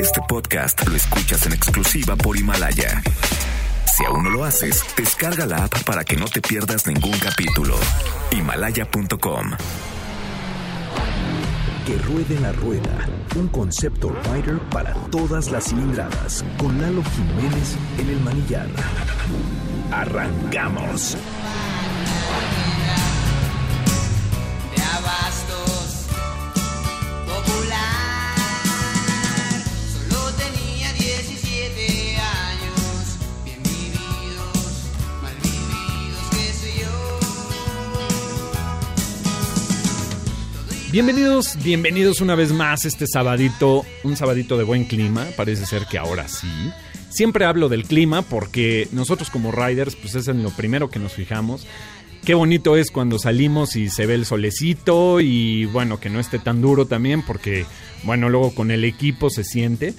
Este podcast lo escuchas en exclusiva por Himalaya. Si aún no lo haces, descarga la app para que no te pierdas ningún capítulo. Himalaya.com. Que ruede la rueda, un concepto rider para todas las cilindradas, con Lalo Jiménez en el manillar. Arrancamos. Bienvenidos, bienvenidos una vez más este sabadito, un sabadito de buen clima, parece ser que ahora sí. Siempre hablo del clima porque nosotros como riders pues es en lo primero que nos fijamos. Qué bonito es cuando salimos y se ve el solecito y bueno, que no esté tan duro también porque bueno, luego con el equipo se siente.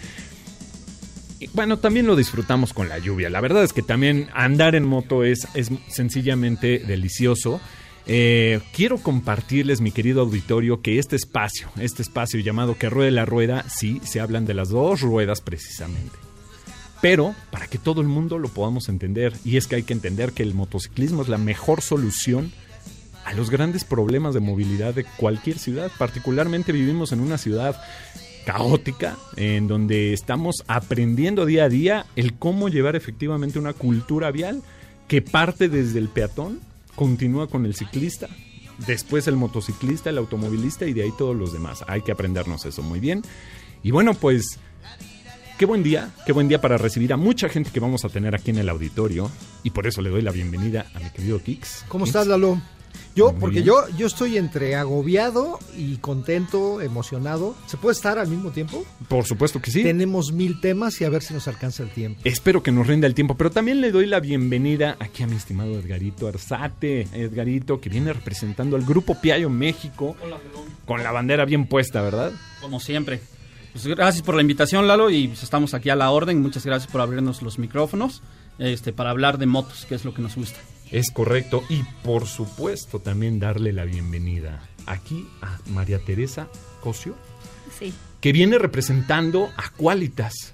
Y, bueno, también lo disfrutamos con la lluvia. La verdad es que también andar en moto es, es sencillamente delicioso. Eh, quiero compartirles, mi querido auditorio, que este espacio, este espacio llamado Que Ruede la Rueda, sí, se hablan de las dos ruedas precisamente. Pero para que todo el mundo lo podamos entender, y es que hay que entender que el motociclismo es la mejor solución a los grandes problemas de movilidad de cualquier ciudad. Particularmente vivimos en una ciudad caótica, en donde estamos aprendiendo día a día el cómo llevar efectivamente una cultura vial que parte desde el peatón, continúa con el ciclista, después el motociclista, el automovilista y de ahí todos los demás. Hay que aprendernos eso muy bien. Y bueno, pues qué buen día, qué buen día para recibir a mucha gente que vamos a tener aquí en el auditorio y por eso le doy la bienvenida a mi querido Kix. ¿Cómo Kix, estás, Lalo? Yo, Muy porque yo, yo estoy entre agobiado y contento, emocionado. ¿Se puede estar al mismo tiempo? Por supuesto que sí. Tenemos mil temas y a ver si nos alcanza el tiempo. Espero que nos rinda el tiempo, pero también le doy la bienvenida aquí a mi estimado Edgarito Arzate. Edgarito, que viene representando al Grupo Piayo México con la bandera bien puesta, ¿verdad? Como siempre. Pues gracias por la invitación, Lalo, y pues estamos aquí a la orden. Muchas gracias por abrirnos los micrófonos este, para hablar de motos, que es lo que nos gusta. Es correcto. Y por supuesto también darle la bienvenida aquí a María Teresa Cosio, Sí. que viene representando a Qualitas.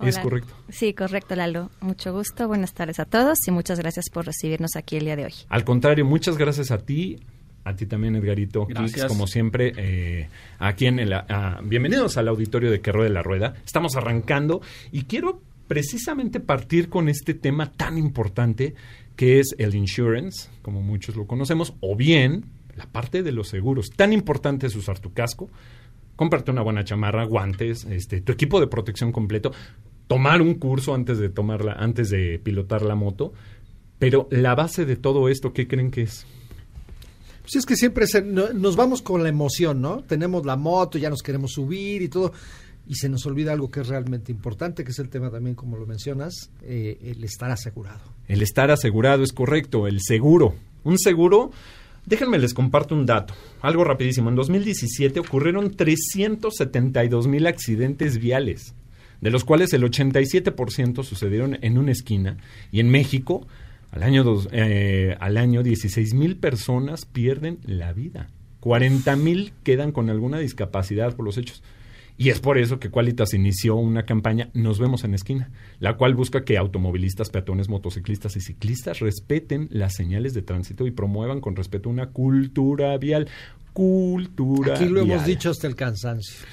Es correcto. Sí, correcto, Lalo. Mucho gusto. Buenas tardes a todos y muchas gracias por recibirnos aquí el día de hoy. Al contrario, muchas gracias a ti. A ti también, Edgarito. Gracias. Como siempre, eh, aquí en el... ah, bienvenidos al auditorio de Que Ruede la Rueda. Estamos arrancando y quiero precisamente partir con este tema tan importante que es el insurance, como muchos lo conocemos, o bien la parte de los seguros. Tan importante es usar tu casco, comprarte una buena chamarra, guantes, este, tu equipo de protección completo, tomar un curso antes de tomarla, antes de pilotar la moto. Pero la base de todo esto, ¿qué creen que es? Pues es que siempre nos vamos con la emoción, ¿no? Tenemos la moto, ya nos queremos subir y todo. Y se nos olvida algo que es realmente importante, que es el tema también, como lo mencionas, eh, el estar asegurado. El estar asegurado es correcto, el seguro. Un seguro, déjenme les comparto un dato, algo rapidísimo. En 2017 ocurrieron 372 mil accidentes viales, de los cuales el 87% sucedieron en una esquina. Y en México, al año, dos- eh, al año 16 mil personas pierden la vida. 40 mil quedan con alguna discapacidad por los hechos. Y es por eso que Qualitas inició una campaña Nos vemos en esquina, la cual busca que automovilistas, peatones, motociclistas y ciclistas respeten las señales de tránsito y promuevan con respeto una cultura vial. Cultura Aquí lo hemos dicho hasta el cansancio.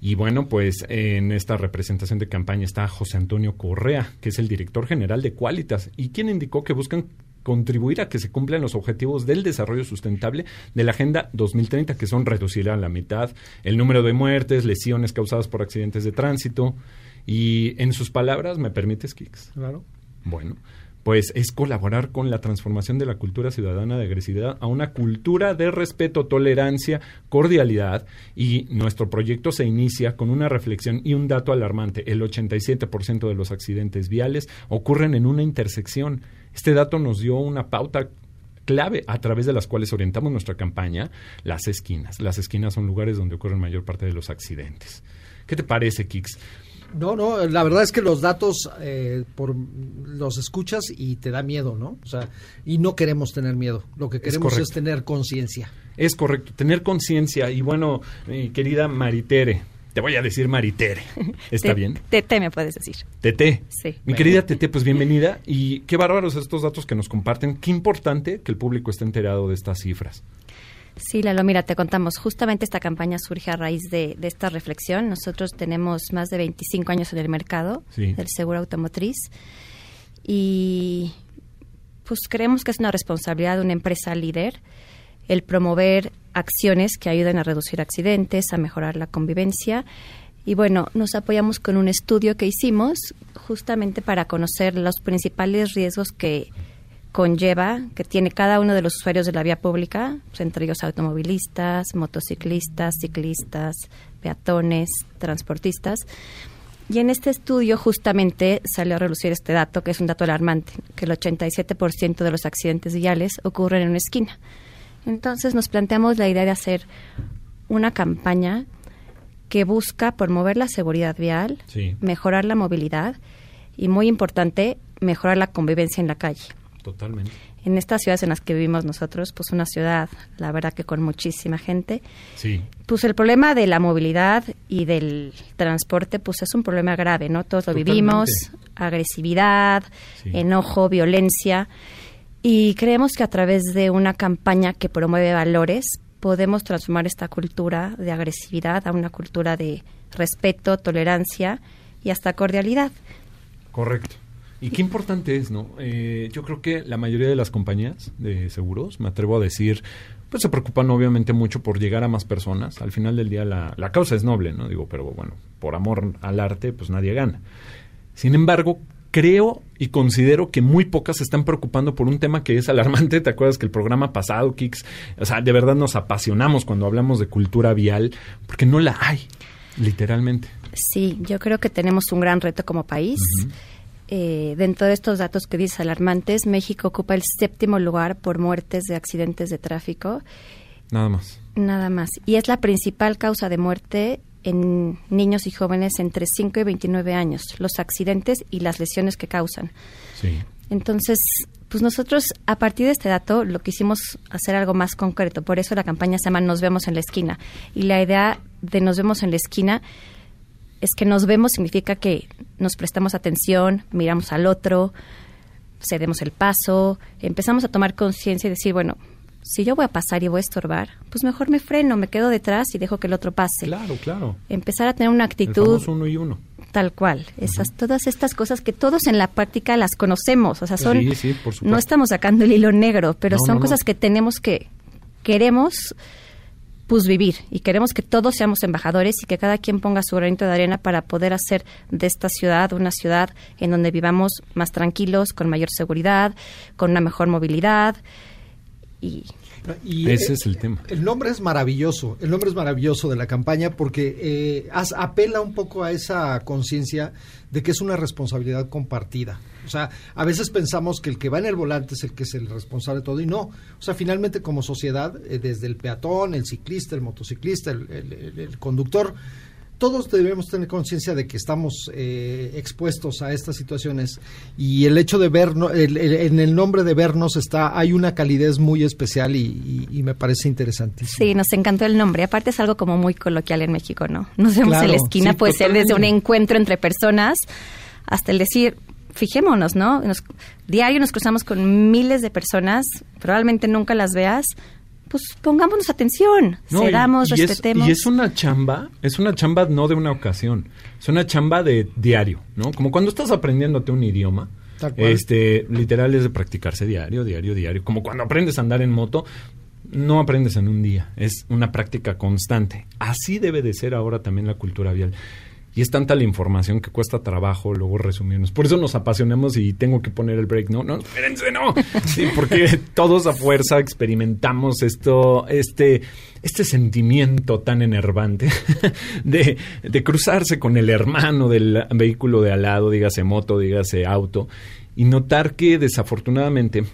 Y bueno, pues en esta representación de campaña está José Antonio Correa, que es el director general de Qualitas, y quien indicó que buscan contribuir a que se cumplan los objetivos del desarrollo sustentable de la Agenda 2030, que son reducir a la mitad el número de muertes, lesiones causadas por accidentes de tránsito. Y en sus palabras, ¿me permites, Kix? Claro. Bueno, pues es colaborar con la transformación de la cultura ciudadana de agresividad a una cultura de respeto, tolerancia, cordialidad y nuestro proyecto se inicia con una reflexión y un dato alarmante. El 87% de los accidentes viales ocurren en una intersección. Este dato nos dio una pauta clave a través de las cuales orientamos nuestra campaña, las esquinas. Las esquinas son lugares donde ocurren mayor parte de los accidentes. ¿Qué te parece, Kix? No, no, la verdad es que los datos eh, por los escuchas y te da miedo, ¿no? O sea, y no queremos tener miedo. Lo que queremos es, tener conciencia. Es correcto, tener conciencia. Y bueno, mi querida Maritere, Te voy a decir Maritere. ¿Está Te- bien? Tete me puedes decir. Tete. Sí. Mi querida Tete, pues bienvenida. Y qué bárbaros estos datos que nos comparten. Qué importante que el público esté enterado de estas cifras. Sí, Lalo, mira, te contamos. Justamente esta campaña surge a raíz de, de esta reflexión. Nosotros tenemos más de 25 años en el mercado Sí. del seguro automotriz y pues creemos que es una responsabilidad de una empresa líder el promover acciones que ayuden a reducir accidentes, a mejorar la convivencia. Y bueno, nos apoyamos con un estudio que hicimos justamente para conocer los principales riesgos que conlleva, que tiene cada uno de los usuarios de la vía pública, pues, entre ellos automovilistas, motociclistas, ciclistas, peatones, transportistas. Y en este estudio justamente salió a relucir este dato, que es un dato alarmante, que el 87% de los accidentes viales ocurren en una esquina. Entonces nos planteamos la idea de hacer una campaña que busca promover la seguridad vial, Sí. mejorar la movilidad y, muy importante, mejorar la convivencia en la calle. Totalmente. En estas ciudades en las que vivimos nosotros, pues una ciudad, la verdad que con muchísima gente, Sí. pues el problema de la movilidad y del transporte, pues es un problema grave, ¿no? Todos lo Totalmente. vivimos, agresividad, Sí. enojo, violencia, y creemos que a través de una campaña que promueve valores, podemos transformar esta cultura de agresividad a una cultura de respeto, tolerancia y hasta cordialidad. Correcto. Y qué importante es, ¿no? Eh, yo creo que la mayoría de las compañías de seguros, me atrevo a decir, pues se preocupan obviamente mucho por llegar a más personas. Al final del día la, la causa es noble, ¿no? Digo, pero bueno, por amor al arte, pues nadie gana. Sin embargo, creo y considero que muy pocas se están preocupando por un tema que es alarmante. ¿Te acuerdas que el programa pasado, Kix, o sea, de verdad nos apasionamos cuando hablamos de cultura vial, porque no la hay, literalmente. Sí, yo creo que tenemos un gran reto como país. Eh, dentro de estos datos que dices alarmantes, México ocupa el séptimo lugar por muertes de accidentes de tráfico, Nada más. nada más. Y es la principal causa de muerte en niños y jóvenes entre 5 y 29 años, los accidentes y las lesiones que causan. Sí. Entonces, pues nosotros a partir de este dato lo quisimos hacer algo más concreto. Por eso la campaña se llama Nos vemos en la esquina. Y la idea de Nos vemos en la esquina es que nos vemos significa que nos prestamos atención, miramos al otro, cedemos el paso, empezamos a tomar conciencia y decir, bueno, si yo voy a pasar y voy a estorbar, pues mejor me freno, me quedo detrás y dejo que el otro pase. Claro, claro. Empezar a tener una El actitud famoso uno y uno. Tal cual. Esas, Todas estas cosas que todos en la práctica las conocemos. O sea, son. Sí, sí, por supuesto. no estamos sacando el hilo negro, pero No, son no, cosas no. que tenemos que. Queremos, pues, vivir. Y queremos que todos seamos embajadores y que cada quien ponga su granito de arena para poder hacer de esta ciudad una ciudad en donde vivamos más tranquilos, con mayor seguridad, con una mejor movilidad. Y Y, Ese eh, es el tema. El nombre es maravilloso, el nombre es maravilloso de la campaña porque eh, as- apela un poco a esa conciencia de que es una responsabilidad compartida. O sea, a veces pensamos que el que va en el volante es el que es el responsable de todo y no. O sea, finalmente como sociedad, eh, desde el peatón, el ciclista, el motociclista, el, el- el- el conductor, todos debemos tener conciencia de que estamos eh, expuestos a estas situaciones y el hecho de vernos, en el nombre de vernos está, hay una calidez muy especial y, y- y me parece interesantísimo. Sí, nos encantó el nombre. Aparte es algo como muy coloquial en México, ¿no? Nos vemos Claro, en la esquina, sí, puede ser desde un encuentro entre personas hasta el decir, fijémonos, ¿no? Nos- diario nos cruzamos con miles de personas, probablemente nunca las veas, pues pongámonos atención, No, cedamos, y respetemos. y es una chamba, es una chamba no de una ocasión, es una chamba de diario, ¿no? Como cuando estás aprendiéndote un idioma, este, literal es de practicarse diario, diario, diario. Como cuando aprendes a andar en moto, no aprendes en un día, es una práctica constante. Así debe de ser ahora también la cultura vial. Y es tanta la información que cuesta trabajo luego resumirnos. Por eso nos apasionamos y tengo que poner el break. No, no, espérense, no. Sí, porque todos a fuerza experimentamos esto, este, este sentimiento tan enervante de, de cruzarse con el hermano del vehículo de al lado, dígase moto, dígase auto, y notar que desafortunadamente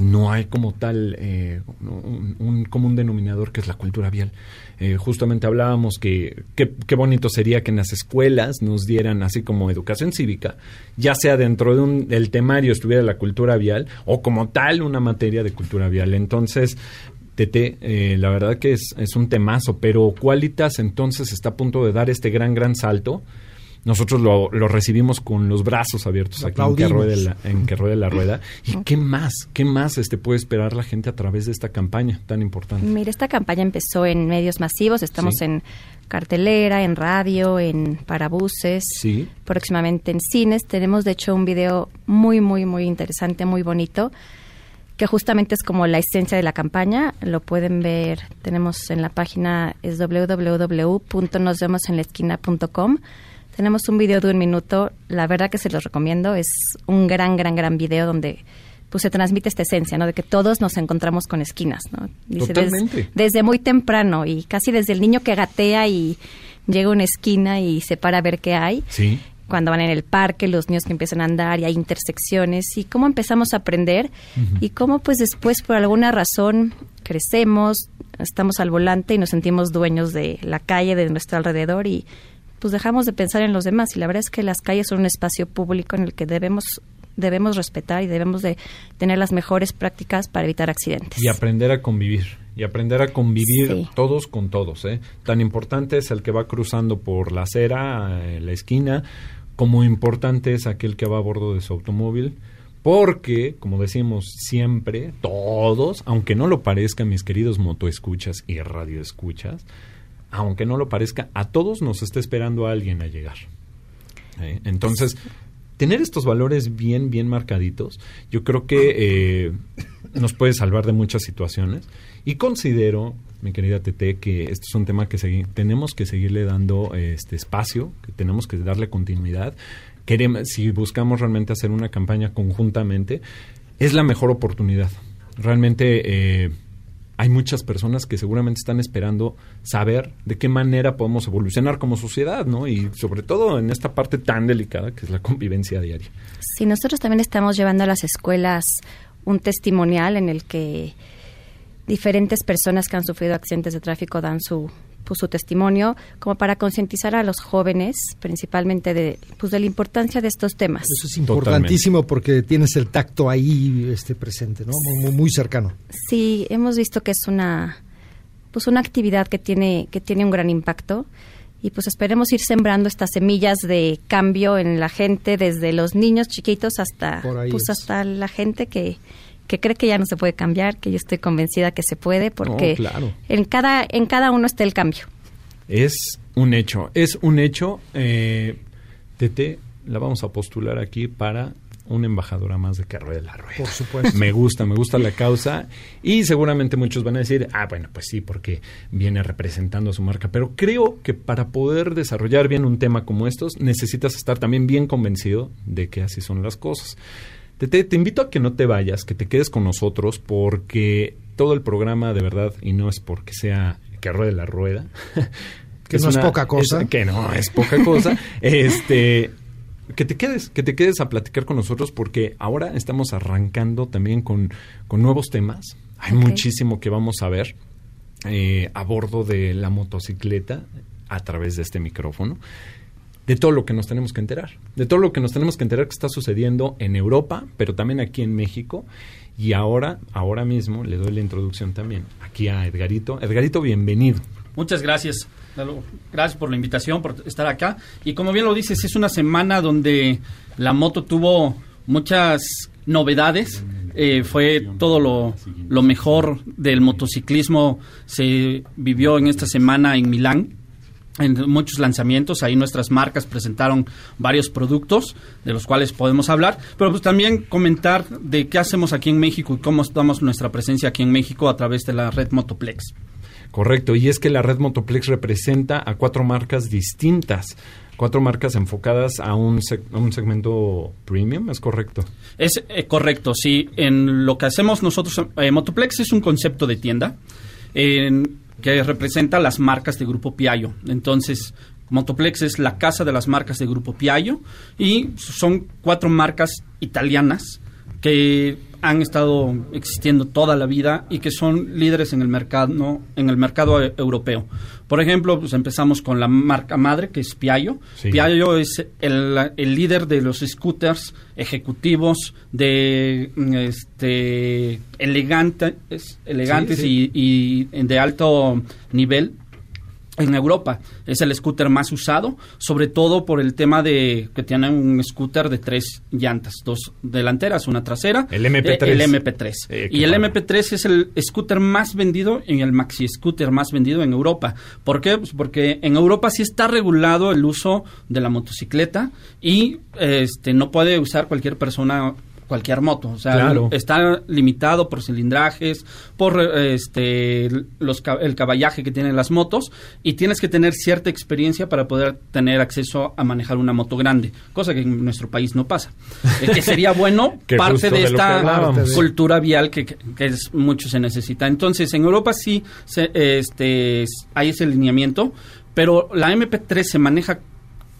no hay como tal eh, un, un común denominador que es la cultura vial. Eh, justamente hablábamos que qué bonito sería que en las escuelas nos dieran así como educación cívica, ya sea dentro de un, del temario estuviera la cultura vial o como tal una materia de cultura vial. Entonces, Tete, eh, la verdad que es, es un temazo, pero Qualitas entonces está a punto de dar este gran, gran salto. Nosotros lo, lo recibimos con los brazos abiertos aquí en que, ruede la, en que ruede la rueda. ¿Y qué más? ¿Qué más este puede esperar la gente a través de esta campaña tan importante? Mira, esta campaña empezó en medios masivos, estamos Sí. en cartelera, en radio, en parabuses, Sí. próximamente en cines. Tenemos de hecho un video muy, muy, muy interesante, muy bonito, que justamente es como la esencia de la campaña. Lo pueden ver, tenemos en la página es www.nosvemosenlaesquina.com. Tenemos un video de un minuto, la verdad que se los recomiendo, es un gran, gran, gran video donde pues se transmite esta esencia, ¿no? De que todos nos encontramos con esquinas, ¿no? des- Totalmente. desde muy temprano y casi desde el niño que gatea y llega a una esquina y se para a ver qué hay Sí. cuando van en el parque, los niños que empiezan a andar y hay intersecciones y cómo empezamos a aprender y cómo pues después por alguna razón crecemos, estamos al volante y nos sentimos dueños de la calle, de nuestro alrededor y pues dejamos de pensar en los demás y la verdad es que las calles son un espacio público en el que debemos debemos respetar y debemos de tener las mejores prácticas para evitar accidentes. Y aprender a convivir. Y aprender a convivir Sí. todos con todos. ¿eh? Tan importante es el que va cruzando por la acera, eh, la esquina, como importante es aquel que va a bordo de su automóvil. Porque, como decimos siempre, todos, aunque no lo parezca, mis queridos motoescuchas y radioescuchas, aunque no lo parezca, a todos nos está esperando alguien a llegar. ¿eh? Entonces, tener estos valores bien, bien marcaditos, yo creo que eh, nos puede salvar de muchas situaciones. Y considero, mi querida Tete, que este es un tema que tenemos que seguirle dando este espacio, que tenemos que darle continuidad. Queremos, si buscamos realmente hacer una campaña conjuntamente, es la mejor oportunidad. Realmente eh, hay muchas personas que seguramente están esperando saber de qué manera podemos evolucionar como sociedad, ¿no? Y sobre todo en esta parte tan delicada que es la convivencia diaria. Sí, nosotros también estamos llevando a las escuelas un testimonial en el que diferentes personas que han sufrido accidentes de tráfico dan su pues, su testimonio como para concientizar a los jóvenes principalmente de pues de la importancia de estos temas. Eso es importantísimo porque tienes el tacto ahí este presente, ¿no? Muy, cercano. Sí, hemos visto que es una pues una actividad que tiene que tiene un gran impacto y pues esperemos ir sembrando estas semillas de cambio en la gente desde los niños chiquitos hasta pues es. hasta la gente que que cree que ya no se puede cambiar, que yo estoy convencida que se puede porque claro. en cada en cada uno está el cambio. Es un hecho, es un hecho. Eh, Tete, la vamos a postular aquí para una embajadora más de que ruede la rueda. Por supuesto. Me gusta, me gusta la causa y seguramente muchos van a decir, ah, bueno, pues sí, porque viene representando a su marca, pero creo que para poder desarrollar bien un tema como estos necesitas estar también bien convencido de que así son las cosas. Tete, te invito a que no te vayas, que te quedes con nosotros porque todo el programa de verdad, y no es porque sea que ruede la rueda, Que no es poca cosa. que no es poca cosa, este que te quedes, que te quedes a platicar con nosotros porque ahora estamos arrancando también con, con nuevos temas. Hay muchísimo que vamos a ver eh, a bordo de la motocicleta a través de este micrófono. De todo lo que nos tenemos que enterar. De todo lo que nos tenemos que enterar que está sucediendo en Europa, pero también aquí en México. Y ahora, ahora mismo, le doy la introducción también aquí a Edgarito. Edgarito, bienvenido. Muchas gracias. Gracias por la invitación, por estar acá. Y como bien lo dices, es una semana donde la moto tuvo muchas novedades. Eh, fue todo lo, lo mejor del motociclismo se vivió en esta semana en Milán. En muchos lanzamientos, ahí nuestras marcas presentaron varios productos de los cuales podemos hablar, pero pues también comentar de qué hacemos aquí en México y cómo estamos nuestra presencia aquí en México a través de la red Motoplex. Correcto, y es que la red Motoplex representa a cuatro marcas distintas, cuatro marcas enfocadas a un, seg- a un segmento premium, ¿es correcto? Es eh, correcto, sí. En lo que hacemos nosotros, eh, Motoplex es un concepto de tienda en- que representa las marcas de Grupo Piaggio. Entonces, Motoplex es la casa de las marcas de Grupo Piaggio y son cuatro marcas italianas que han estado existiendo toda la vida y que son líderes en el mercado, ¿no? en el mercado e- europeo. Por ejemplo, pues empezamos con la marca madre, que es Piaggio. Sí. Piaggio es el, el líder de los scooters ejecutivos de mm, este elegantes, elegantes Sí, Y, y de alto nivel en Europa. Es el scooter más usado, sobre todo por el tema de que tiene un scooter de tres llantas, dos delanteras, una trasera. El MP3. eh, el MP3. Eh, y el padre. MP3 es el scooter más vendido en el maxi scooter más vendido en Europa. ¿Por qué? Pues porque en Europa sí está regulado el uso de la motocicleta y este no puede usar cualquier persona cualquier moto, o sea, Claro. está limitado por cilindrajes, por este los ca- el caballaje que tienen las motos y tienes que tener cierta experiencia para poder tener acceso a manejar una moto grande, cosa que en nuestro país no pasa. Eh, que sería bueno Que parte de esta cultura vial que, que- que es mucho se necesita. Entonces, en Europa sí se- este es- hay ese lineamiento, pero la MP3 se maneja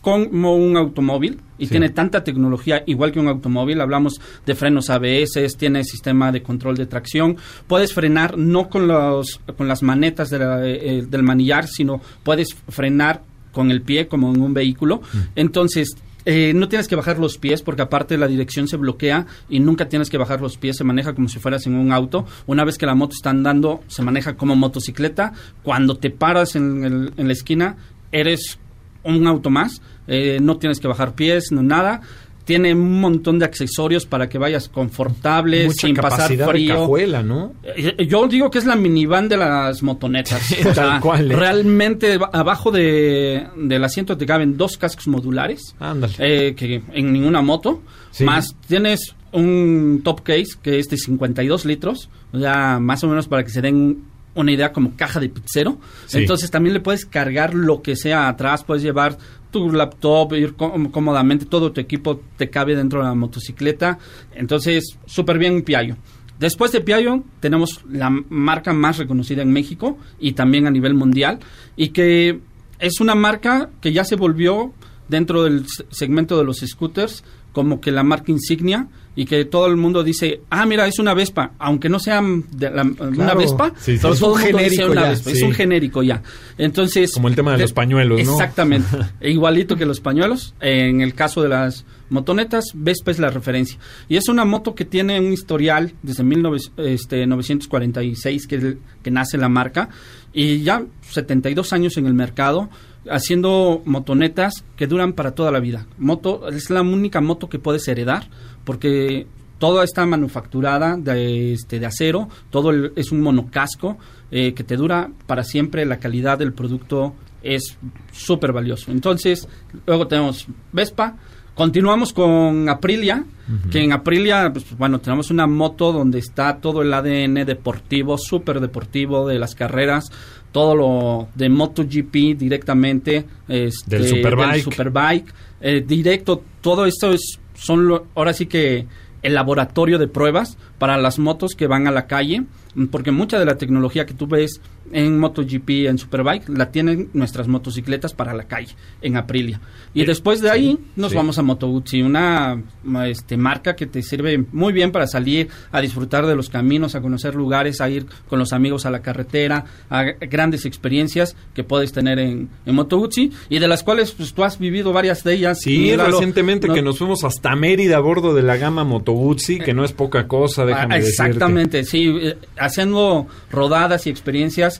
como un automóvil y Sí. tiene tanta tecnología igual que un automóvil. Hablamos de frenos ABS, tiene sistema de control de tracción. Puedes frenar no con, los, con las manetas de la- eh, del manillar, sino puedes frenar con el pie como en un vehículo. Entonces, eh, no tienes que bajar los pies porque aparte la dirección se bloquea y nunca tienes que bajar los pies, se maneja como si fueras en un auto. Una vez que la moto está andando, se maneja como motocicleta. Cuando te paras en, el- en la esquina, eres un auto más, eh, no tienes que bajar pies, no nada. Tiene un montón de accesorios para que vayas confortable, Mucha sin pasar de frío. cajuela, ¿no? Eh, Yo digo que es la minivan de las motonetas. O sea, cual, ¿eh? Realmente ba- abajo de, del asiento te caben dos cascos modulares. Ándale. eh, que en ninguna moto. Sí. Más tienes un top case que es de 52 litros. O sea, más o menos para que se den una idea como caja de pizzero. Sí. Entonces también le puedes cargar lo que sea atrás. Puedes llevar tu laptop, ir có- cómodamente. Todo tu equipo te cabe dentro de la motocicleta. Entonces, súper bien Piaggio. Después de Piaggio tenemos la marca más reconocida en México y también a nivel mundial y que es una marca que ya se volvió dentro del se- segmento de los scooters como que la marca insignia y que todo el mundo dice, ah, mira, es una Vespa, aunque no sea de la- una. Vespa, Sí, sí. pero Es un genérico ya, Vespa, es sí. un genérico ya. Entonces, Como el tema de de- los pañuelos, ¿no? Exactamente, e igualito que los pañuelos. En el caso de las motonetas, Vespa es la referencia. Y es una moto que tiene un historial desde 1946 que, que nace la marca y ya 72 años en el mercado haciendo motonetas que duran para toda la vida. Moto es la única moto que puedes heredar porque toda está manufacturada de, este, de acero, todo el- es un monocasco eh, que te dura para siempre, la calidad del producto es súper valioso. Entonces, luego tenemos Vespa, continuamos con Aprilia, que en Aprilia, pues, bueno, tenemos una moto donde está todo el ADN deportivo, súper deportivo de las carreras, todo lo de MotoGP directamente, este, Del Superbike. Superbike, eh, directo, todo esto es, son lo- ahora sí que el laboratorio de pruebas para las motos que van a la calle, porque mucha de la tecnología que tú ves en MotoGP, en Superbike, la tienen nuestras motocicletas para la calle, en Aprilia. Y después de ahí nos sí. vamos a Moto Guzzi, una este, marca que te sirve muy bien para salir a disfrutar de los caminos, a conocer lugares, a ir con los amigos a la carretera, a grandes experiencias que puedes tener en, en Moto Guzzi y de las cuales pues, tú has vivido varias de ellas. Sí, recientemente No- que nos fuimos hasta Mérida a bordo de la gama Moto Guzzi, que no es poca cosa, déjame Ah, decirte. Exactamente, sí, eh, haciendo rodadas y experiencias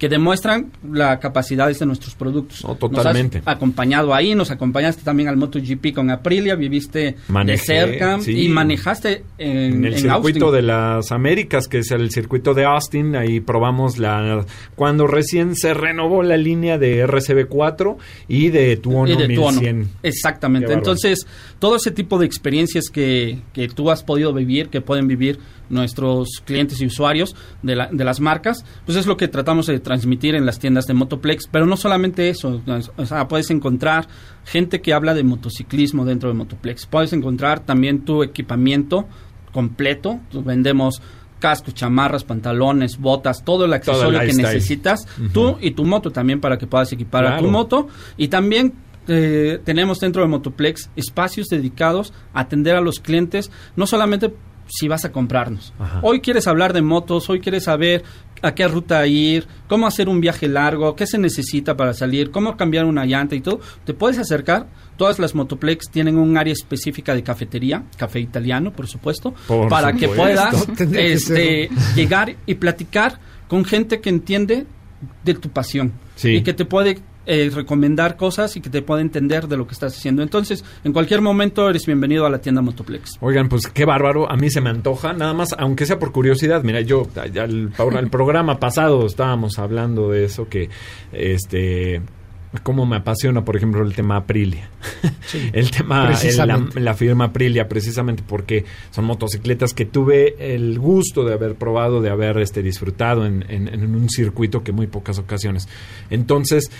que demuestran la capacidad de nuestros productos. No, totalmente. Nos has acompañado ahí, nos acompañaste también al MotoGP con Aprilia, viviste Manejé, de cerca sí. y manejaste en, En el en circuito Austin. de las Américas, que es el circuito de Austin, ahí probamos la cuando recién se renovó la línea de RCB4 y de Tuono Y de tu ono. 1100. Exactamente. Qué bárbaro. Entonces, todo ese tipo de experiencias que, que tú has podido vivir, que pueden vivir nuestros clientes y usuarios de, la- de las marcas, pues es lo que tratamos de transmitir en las tiendas de Motoplex. Pero no solamente eso, o sea, puedes encontrar gente que habla de motociclismo dentro de Motoplex. Puedes encontrar también tu equipamiento completo. Vendemos cascos, chamarras, pantalones, botas, todo el Todo el accesorio que necesitas. Ujú. Tú y tu moto también para que puedas equipar a tu moto. Y también eh, tenemos dentro de Motoplex espacios dedicados a atender a los clientes, no solamente si vas a comprarnos. Ajá. Hoy quieres hablar de motos, hoy quieres saber a qué ruta ir, cómo hacer un viaje largo, qué se necesita para salir, cómo cambiar una llanta y todo. Te puedes acercar. Todas las Motoplex tienen un área específica de cafetería, café italiano, por supuesto, Por para que puedas que este, llegar y platicar con gente que entiende de tu pasión Sí. y que te puede eh, recomendar cosas y que te puede entender de lo que estás haciendo. Entonces, en cualquier momento eres bienvenido a la tienda Motoplex. Oigan, pues qué bárbaro, a mí se me antoja, nada más, aunque sea por curiosidad, mira, yo, el programa pasado estábamos hablando de eso, que, este, cómo me apasiona, por ejemplo, el tema Aprilia. el tema, el- la, Precisamente. la firma Aprilia, precisamente porque son motocicletas que tuve el gusto de haber probado, de haber este, disfrutado en, en- en un circuito que muy pocas ocasiones. Entonces,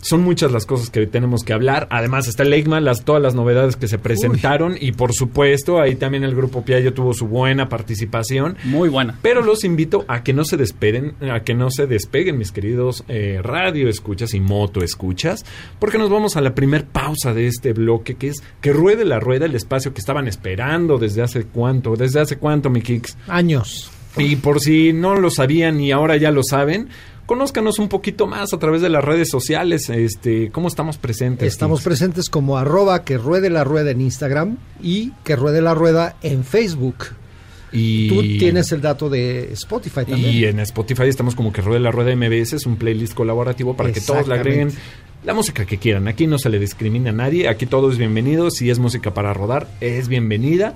son muchas las cosas que tenemos que hablar. Además está el EICMA, las, todas las novedades que se presentaron y por supuesto ahí también el grupo Piaggio tuvo su buena participación. Muy buena. Pero los invito a que no se despeguen, a que no se despeguen, mis queridos eh, radio escuchas y moto escuchas, porque nos vamos a la primer pausa de este bloque, que es que ruede la rueda el espacio que estaban esperando desde hace cuánto, desde hace cuánto, mi Kicks. Años. Y por si no lo sabían y ahora ya lo saben, conózcanos un poquito más a través de las redes sociales, este, cómo estamos presentes. Estamos presentes como arroba que ruede la rueda en Instagram y que ruede la rueda en Facebook. y Tú tienes el dato de Spotify también. Y en Spotify estamos como que Ruede la Rueda MBS, es un playlist colaborativo para que todos le agreguen la música que quieran. Aquí no se le discrimina a nadie, aquí todo es bienvenido. Si es música para rodar, es bienvenida.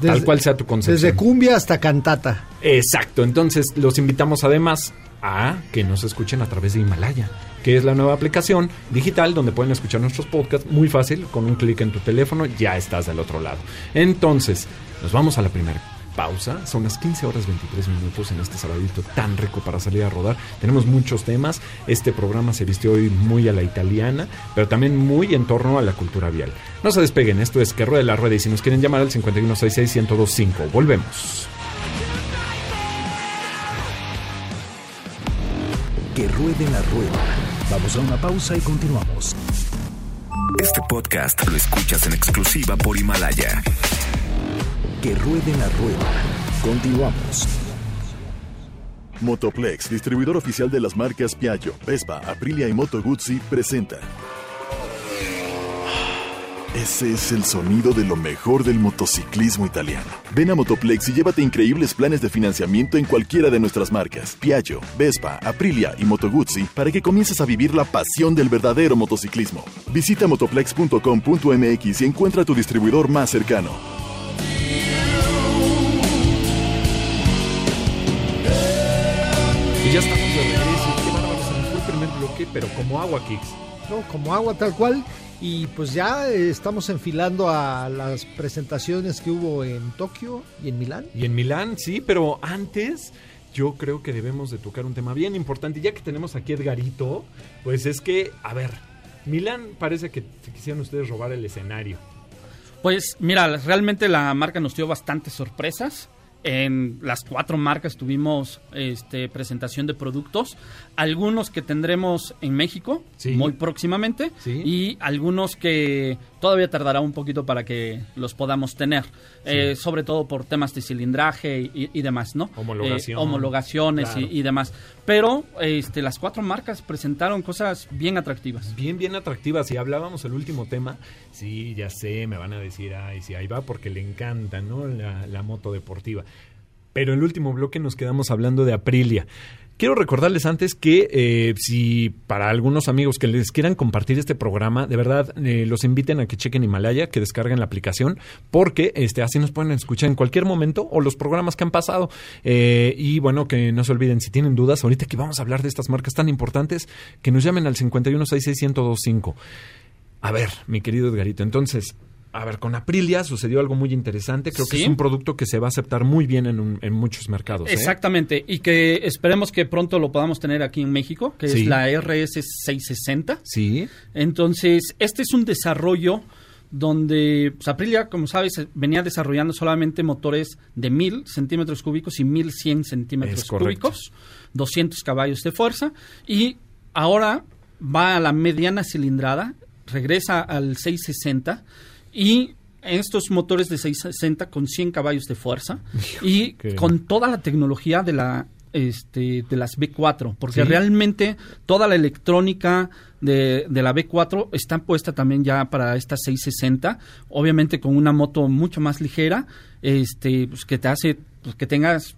Tal cual sea tu concepción. Desde cumbia hasta cantata. Exacto, entonces los invitamos además a que nos escuchen a través de Himalaya, que es la nueva aplicación digital donde pueden escuchar nuestros podcasts muy fácil, con un clic en tu teléfono ya estás del otro lado. Entonces, nos vamos a la primera pausa, son las 15 horas 23 minutos en este sabadito tan rico para salir a rodar. Tenemos muchos temas, este programa se vistió hoy muy a la italiana, pero también muy en torno a la cultura vial. No se despeguen, esto es que ruede la rueda y si nos quieren llamar al 5166-1025, volvemos. Que ruede la rueda. Vamos a una pausa y continuamos. Este podcast lo escuchas en exclusiva por Himalaya. Que ruede la rueda. Continuamos. Motoplex, distribuidor oficial de las marcas Piaggio, Vespa, Aprilia y Moto Guzzi, presenta. Ese es el sonido de lo mejor del motociclismo italiano. Ven a Motoplex y llévate increíbles planes de financiamiento en cualquiera de nuestras marcas, Piaggio, Vespa, Aprilia y Moto Guzzi, para que comiences a vivir la pasión del verdadero motociclismo. Visita motoplex.com.mx y encuentra tu distribuidor más cercano. Ya estamos de regreso. Qué bárbaro, se nos fue el primer bloque, pero como agua, Kicks. ¿no? Como agua tal cual. Y pues ya eh, estamos enfilando a las presentaciones que hubo en Tokio y en Milán. Y en Milán, sí, pero antes yo creo que debemos de tocar un tema bien importante. Ya que tenemos aquí a Edgarito, pues es que, a ver, Milán parece que se quisieron ustedes robar el escenario. Pues mira, realmente la marca nos dio bastantes sorpresas. En las cuatro marcas tuvimos este, presentación de productos, algunos que tendremos en México Sí. muy próximamente Sí. y algunos que todavía tardará un poquito para que los podamos tener, eh, sobre todo por temas de cilindraje y, y demás, ¿no? Homologación. Eh, homologaciones Claro. y, y demás. Pero este, las cuatro marcas presentaron cosas bien atractivas. Bien, bien atractivas. Y hablábamos el último tema. Sí, ya sé, me van a decir, ay, sí, ahí va, porque le encanta, ¿no? La, la moto deportiva. Pero el último bloque nos quedamos hablando de Aprilia. Quiero recordarles antes que eh, si para algunos amigos que les quieran compartir este programa, de verdad eh, los inviten a que chequen Himalaya, que descarguen la aplicación, porque este así nos pueden escuchar en cualquier momento o los programas que han pasado. Eh, y bueno, que no se olviden, si tienen dudas, ahorita que vamos a hablar de estas marcas tan importantes, que nos llamen al 51661025. A ver, mi querido Edgarito, entonces, a ver, con Aprilia sucedió algo muy interesante. Creo que es un producto que se va a aceptar muy bien en, un- en muchos mercados. ¿eh? Exactamente, y que esperemos que pronto lo podamos tener aquí en México, que Sí. es la RS660. Sí, Entonces, este es un desarrollo donde pues, Aprilia, como sabes, venía desarrollando solamente motores de 1000 centímetros cúbicos y 1100 centímetros cúbicos, 200 caballos de fuerza, y ahora va a la mediana cilindrada, regresa al 660 y estos motores de 660 con 100 caballos de fuerza y con toda la tecnología de la este, de las B4, porque Sí. realmente toda la electrónica de, de la B4 está puesta también ya para esta 660, obviamente con una moto mucho más ligera, este, pues, que te hace pues, que tengas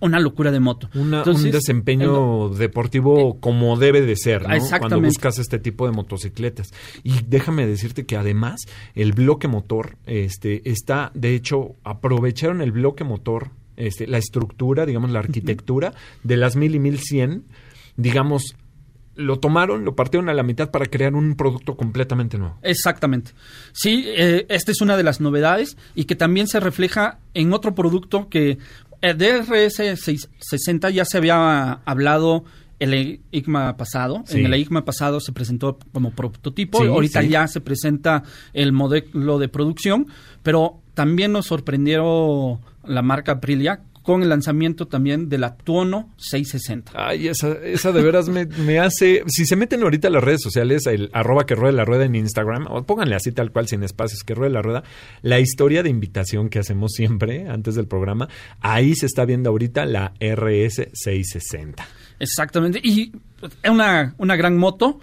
una locura de moto. Una- Entonces, un desempeño deportivo como debe de ser, ¿no? Cuando buscas este tipo de motocicletas. Y déjame decirte que además el bloque motor este, está, de hecho, aprovecharon el bloque motor, este, la estructura, digamos, la arquitectura de las 1000 y 1100, digamos, lo tomaron, lo partieron a la mitad para crear un producto completamente nuevo. Exactamente. Sí, eh, esta es una de las novedades y que también se refleja en otro producto que el DRS 660 ya se había hablado el IGMA pasado. Sí. En el IGMA pasado se presentó como prototipo. Sí, Ahorita sí. ya se presenta el modelo de producción, pero también nos sorprendió la marca Aprilia con el lanzamiento también de la Tuono 660. Ay, esa, esa de veras me, me hace. Si se meten ahorita a las redes sociales, el arroba que ruede la rueda en Instagram, o pónganle así tal cual, sin espacios, que ruede la rueda, la historia de invitación que hacemos siempre antes del programa, ahí se está viendo ahorita la RS 660. Exactamente. Y es una, una gran moto.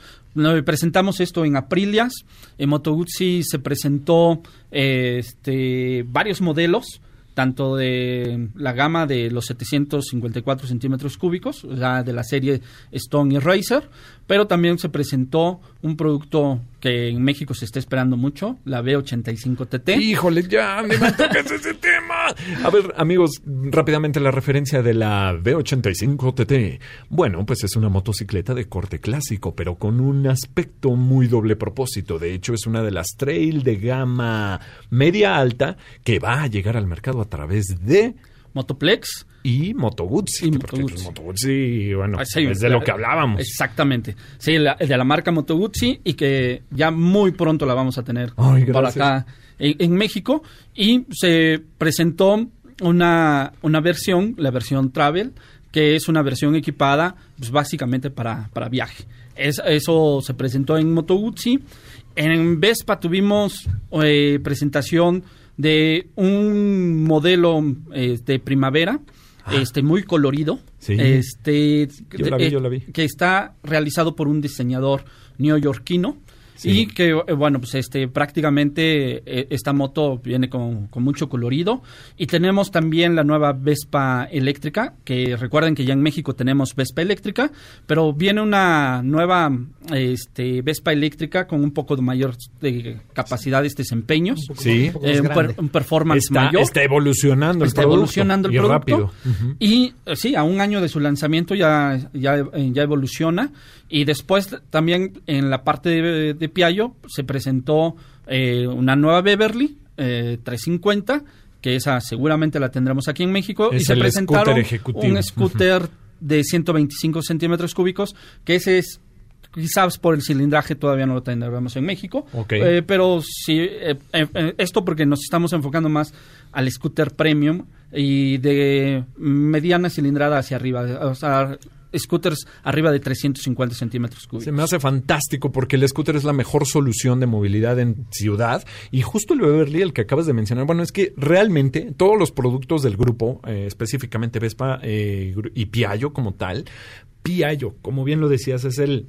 Presentamos esto en Aprilias. En Moto Guzzi se presentó eh, este, varios modelos, tanto de la gama de los 754 centímetros cúbicos, o sea, de la serie Stone y Racer, pero también se presentó un producto que en México se está esperando mucho, la B85 TT. Híjole, ya, ni me toques ese tema. A ver, amigos, rápidamente la referencia de la V85 TT. Bueno, pues es una motocicleta de corte clásico, pero con un aspecto muy doble propósito. De hecho, es una de las trail de gama media alta que va a llegar al mercado a través de Motoplex. y Moto Guzzi. Y porque, Moto pues, Guzzi. Moto Guzzi, bueno, sí, es de lo que hablábamos. Exactamente. Sí, la, de la marca Moto Guzzi y que ya muy pronto la vamos a tener Ay, por gracias. acá en, en México. Y se presentó una, una versión, la versión Travel, que es una versión equipada pues, básicamente para, para viaje. Es- eso se presentó en Moto Guzzi. En Vespa tuvimos eh, presentación de un modelo eh, de primavera, este muy colorido. Ah. Sí. Este, Yo la vi, eh, yo la vi. que está realizado por un diseñador neoyorquino Sí. y que eh, bueno pues este prácticamente eh, esta moto viene con, con mucho colorido y tenemos también la nueva Vespa eléctrica que recuerden que ya en México tenemos Vespa eléctrica pero viene una nueva este Vespa eléctrica con un poco de mayor de capacidades desempeños Sí. Un poco eh, un, per- grande. un performance Está, mayor está evolucionando el está producto. evolucionando el y producto rápido. Y eh, sí a un año de su lanzamiento ya ya, ya evoluciona y después también en la parte de, de Piaggio se presentó eh, una nueva Beverly eh, 350 que esa seguramente la tendremos aquí en México Es y se el presentaron scooter ejecutivo. un scooter de 125 centímetros cúbicos que ese es Quizás por el cilindraje todavía no lo tendremos en México. Eh, pero sí, eh, eh, eh, esto porque nos estamos enfocando más al scooter premium y de mediana cilindrada hacia arriba, o sea, scooters arriba de 350 centímetros cúbicos. Se me hace fantástico porque el scooter es la mejor solución de movilidad en ciudad. Y justo el Beverly, el que acabas de mencionar, bueno, es que realmente todos los productos del grupo, eh, específicamente Vespa eh, y Piaggio como tal, Piaggio, como bien lo decías, es el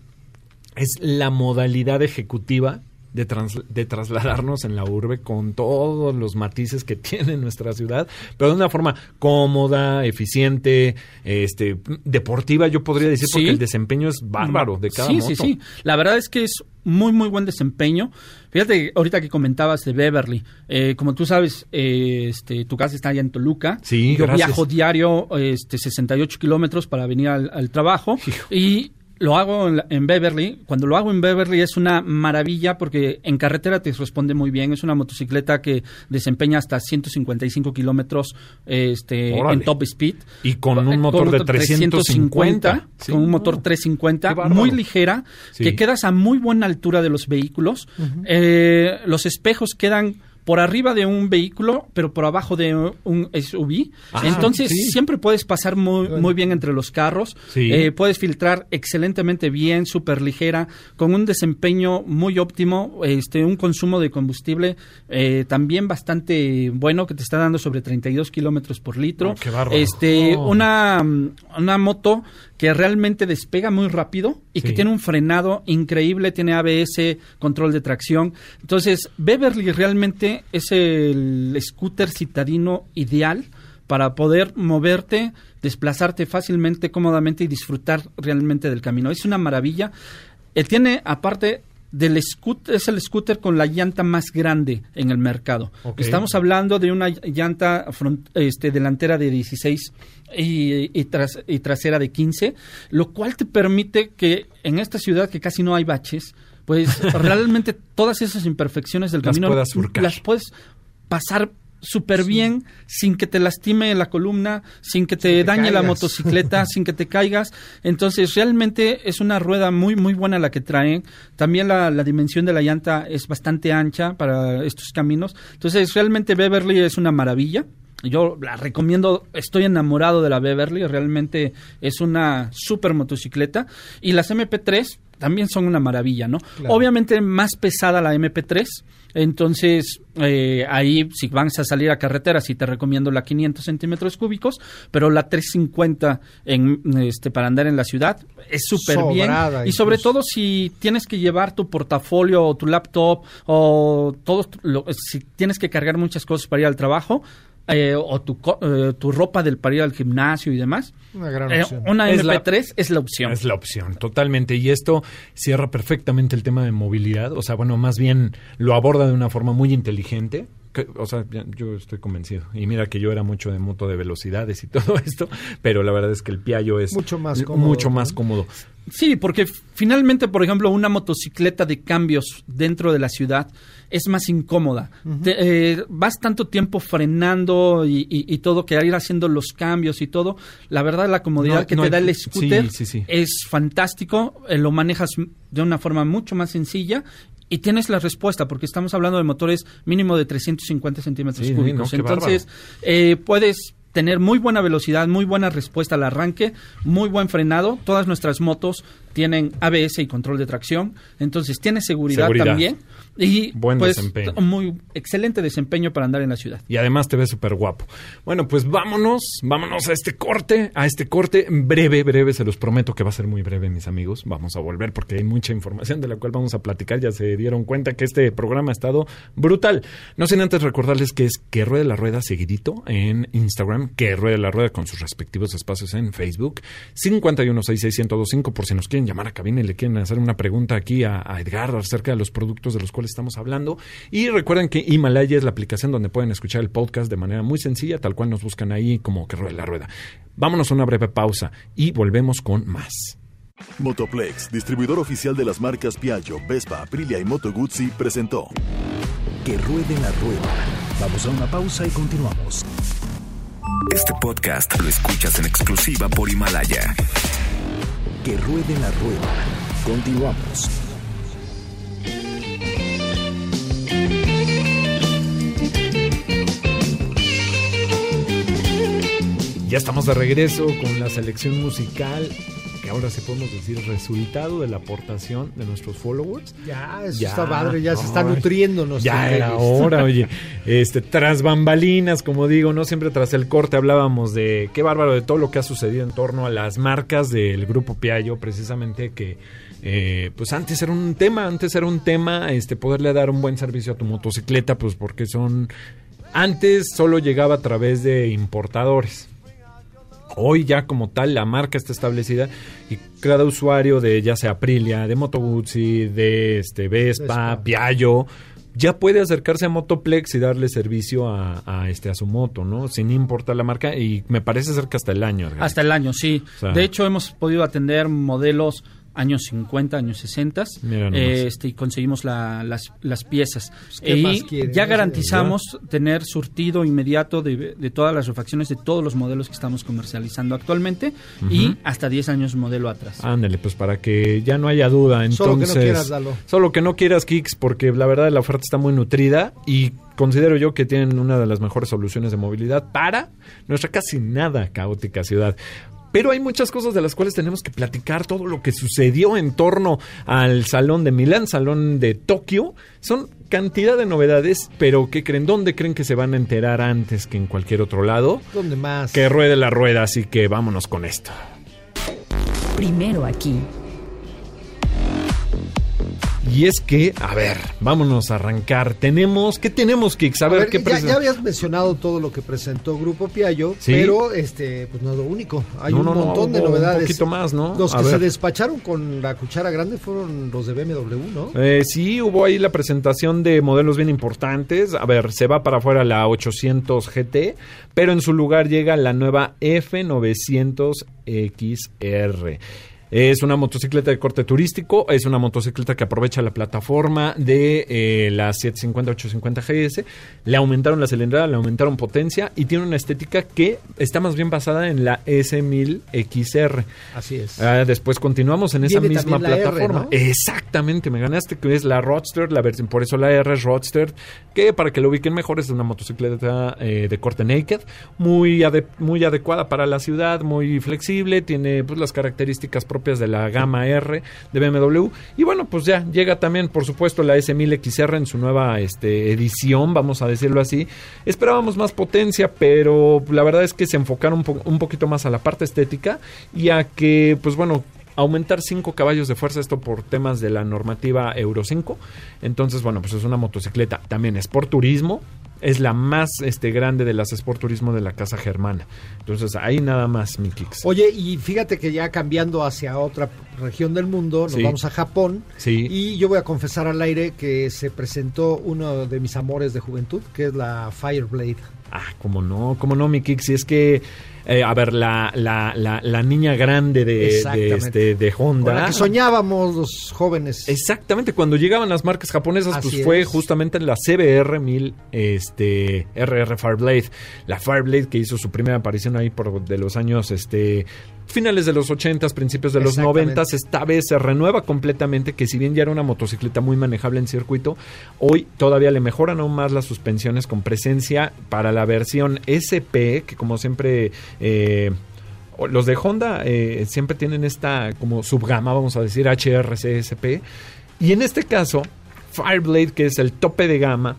es la modalidad ejecutiva de, trans- de trasladarnos en la urbe con todos los matices que tiene nuestra ciudad, pero de una forma cómoda, eficiente, este, deportiva, yo podría decir, porque Sí. el desempeño es bárbaro de cada sí, moto. Sí, sí, La verdad es que es muy, muy buen desempeño. Fíjate, ahorita que comentabas de Beverly, eh, como tú sabes, eh, este, tu casa está allá en Toluca. Sí, Yo gracias. viajo diario este, 68 kilómetros para venir al, al trabajo y lo hago en, en Beverly. Cuando lo hago en Beverly es una maravilla porque en carretera te responde muy bien. Es una motocicleta que desempeña hasta 155 kilómetros este, Órale. en top speed. Y con un motor de 350. Sí. con un motor Oh, 350 qué bárbaro. muy ligera, Sí. que quedas a muy buena altura de los vehículos. Eh, los espejos quedan por arriba de un vehículo, pero por abajo de un SUV. Ajá, Entonces sí. siempre puedes pasar muy, muy bien entre los carros. Sí. Eh, puedes filtrar excelentemente bien, súper ligera, con un desempeño muy óptimo, este, un consumo de combustible eh, también bastante bueno, que te está dando sobre 32 kilómetros por litro. Oh, qué. Este, Oh. una, una moto que realmente despega muy rápido y que tiene un frenado increíble, tiene ABS, control de tracción. Entonces, Beverly realmente es el scooter citadino ideal para poder moverte, desplazarte fácilmente, cómodamente y disfrutar realmente del camino. Es una maravilla. Eh, tiene, aparte del scooter, es el scooter con la llanta más grande en el mercado. Estamos hablando de una llanta front- este, delantera de 16 y, y tras- y trasera de 15, lo cual te permite que en esta ciudad que casi no hay baches, pues realmente todas esas imperfecciones del Las camino puedas surcar. las puedes pasar súper bien sin que te lastime la columna, sin que te Sin dañe la motocicleta, sin que te caigas. Entonces, realmente es una rueda muy, muy buena la que traen. También la, la dimensión de la llanta es bastante ancha para estos caminos. Entonces, realmente Beverly es una maravilla. Yo la recomiendo, estoy enamorado de la Beverly, realmente es una super motocicleta. Y las MP3 también son una maravilla, ¿no? Claro. Obviamente más pesada la MP3, entonces eh, ahí si vas a salir a carretera sí te recomiendo la 500 centímetros cúbicos, pero la 350 en, este, para andar en la ciudad es súper bien. Y sobre todo si tienes que llevar tu portafolio o tu laptop o todo, lo- si tienes que cargar muchas cosas para ir al trabajo. Eh, o tu, co- eh, tu ropa del para ir al gimnasio y demás. Una gran eh, opción. una Es la- MP3 es la opción. Es la opción, totalmente. Y esto cierra perfectamente el tema de movilidad. O sea, bueno, más bien lo aborda de una forma muy inteligente. Que- o sea, yo estoy convencido. Y mira que yo era mucho de moto de velocidades y todo esto, pero la verdad es que el Piaggio es Mucho más cómodo, mucho más cómodo. Sí, porque finalmente, por ejemplo, una motocicleta de cambios dentro de la ciudad es más incómoda. Te- eh, vas tanto tiempo frenando y, y- y todo, que ir haciendo los cambios y todo. La verdad, la comodidad No, que no te hay da el scooter sí, sí, sí. es fantástico. eh, lo manejas de una forma mucho más sencilla. Y tienes la respuesta, porque estamos hablando de motores mínimo de 350 centímetros cúbicos. no, Entonces, eh, puedes tener muy buena velocidad, muy buena respuesta al arranque, muy buen frenado. Todas nuestras motos tienen ABS y control de tracción, entonces tiene seguridad, Seguridad. también y Buen pues desempeño. muy excelente desempeño para andar en la ciudad. Y además te ves súper guapo. Bueno, pues vámonos, vámonos a este corte, a este corte breve, breve, se los prometo que va a ser muy breve, mis amigos. Vamos a volver porque hay mucha información de la cual vamos a platicar. Ya se dieron cuenta que este programa ha estado brutal. No sin antes recordarles que es que ruede la rueda seguidito en Instagram, que ruede la rueda con sus respectivos espacios en Facebook, 5166125 por si nos quieren llamar a cabina y le quieren hacer una pregunta aquí a, a Edgar acerca de los productos de los cuales estamos hablando. Y recuerden que Himalaya es la aplicación donde pueden escuchar el podcast de manera muy sencilla, tal cual nos buscan ahí como que ruede la rueda. Vámonos a una breve pausa y volvemos con más. Motoplex, distribuidor oficial de las marcas Piaggio, Vespa, Aprilia y Moto Guzzi, presentó Que ruede la rueda. Vamos a una pausa y continuamos. Este podcast lo escuchas en exclusiva por Himalaya. Que ruede la rueda. Continuamos. Ya estamos de regreso con la selección musical, que ahora sí podemos decir resultado de la aportación de nuestros followers. Ya, eso Ya, está padre, ya se está nuestro Ya era hora, oye. Este, tras bambalinas, como digo, no siempre tras el corte hablábamos de qué bárbaro de todo lo que ha sucedido en torno a las marcas del grupo Piaggio, precisamente que eh, pues antes era un tema, antes era un tema, este, poderle dar un buen servicio a tu motocicleta, pues porque son antes solo llegaba a través de importadores. Hoy ya como tal la marca está establecida y cada usuario de ya sea Aprilia, de Moto Guzzi, de este Vespa, Vespa. Piaggio, ya puede acercarse a Motoplex y darle servicio a, a, este a su moto, ¿no? Sin importar la marca y me parece ser que hasta el año. Hasta el año, sí. O sea- de hecho, hemos podido atender modelos años 50, años 60 Mira nomás. este, y conseguimos la- las, las piezas. ¿qué y ya garantizamos tener surtido inmediato de, de todas las refacciones de todos los modelos que estamos comercializando actualmente y hasta 10 años modelo atrás. Ándale, pues para que ya no haya duda. Entonces, Solo que no quieras, Lalo. Solo que no quieras, Kicks, porque la verdad la oferta está muy nutrida y considero yo que tienen una de las mejores soluciones de movilidad para nuestra casi nada caótica ciudad. Pero hay muchas cosas de las cuales tenemos que platicar, todo lo que sucedió en torno al Salón de Milán, Salón de Tokio. Son cantidad de novedades, pero ¿qué creen? ¿Dónde creen que se van a enterar antes que en cualquier otro lado? ¿Dónde más? Que ruede la rueda, así que vámonos con esto. Primero aquí. Y es que, a ver, vámonos a arrancar. Tenemos, ¿qué tenemos, Kix? A, A ver, ver, ¿qué ya, ya habías mencionado todo lo que presentó Grupo Piaggio, Sí. pero este, pues no es lo único. Hay No, un no, no, montón de hubo un novedades. poquito más, ¿no? Los A que se despacharon con la cuchara grande fueron los de BMW, ¿no? Eh, sí, hubo ahí la presentación de modelos bien importantes. A ver, se va para afuera la 800 GT, pero en su lugar llega la nueva F900 XR. Es una motocicleta de corte turístico, es una motocicleta que aprovecha la plataforma de eh, la 750-850 GS. Le aumentaron la cilindrada, le aumentaron potencia y tiene una estética que está más bien basada en la S1000 XR. Así es. Ah, después continuamos en esa misma R, plataforma. ¿no? Exactamente, me ganaste, que es la Roadster, la versión, por eso la R es Roadster, que para que lo ubiquen mejor es una motocicleta eh, de corte naked, muy, ade- muy adecuada para la ciudad, muy flexible, tiene pues, las características propias de la gama R de BMW. Y bueno, pues ya llega también, por supuesto, la S1000 XR en su nueva este, edición, vamos a decirlo así. Esperábamos más potencia, pero la verdad es que se enfocaron un, po- un poquito más a la parte estética y a que, pues bueno, aumentar 5 caballos de fuerza, esto por temas de la normativa Euro 5. Entonces, bueno, pues es una motocicleta también Sport Turismo. Es la más este, grande de las Sport Turismo de la casa germana. Entonces, ahí nada más, mi Kicks. Oye, y fíjate que ya cambiando hacia otra región del mundo, nos Sí. vamos a Japón. Sí. Y yo voy a confesar al aire que se presentó uno de mis amores de juventud, que es la Fireblade. Ah, cómo no, cómo no, mi Kicks. Y es que, eh, a ver, la, la, la, la niña grande de, este, de Honda. Con la que soñábamos los jóvenes. Exactamente, cuando llegaban las marcas japonesas, Así pues fue justamente en la CBR 1000 este, RR Fireblade. La Fireblade que hizo su primera aparición ahí por de los años este, finales de los 80s, principios de los Exactamente. 90s. Esta vez se renueva completamente, que si bien ya era una motocicleta muy manejable en circuito, hoy todavía le mejoran aún más las suspensiones con presencia para la versión SP, que como siempre... eh, los de Honda eh, siempre tienen esta como subgama, vamos a decir, HRCSP. Y en este caso, Fireblade, que es el tope de gama,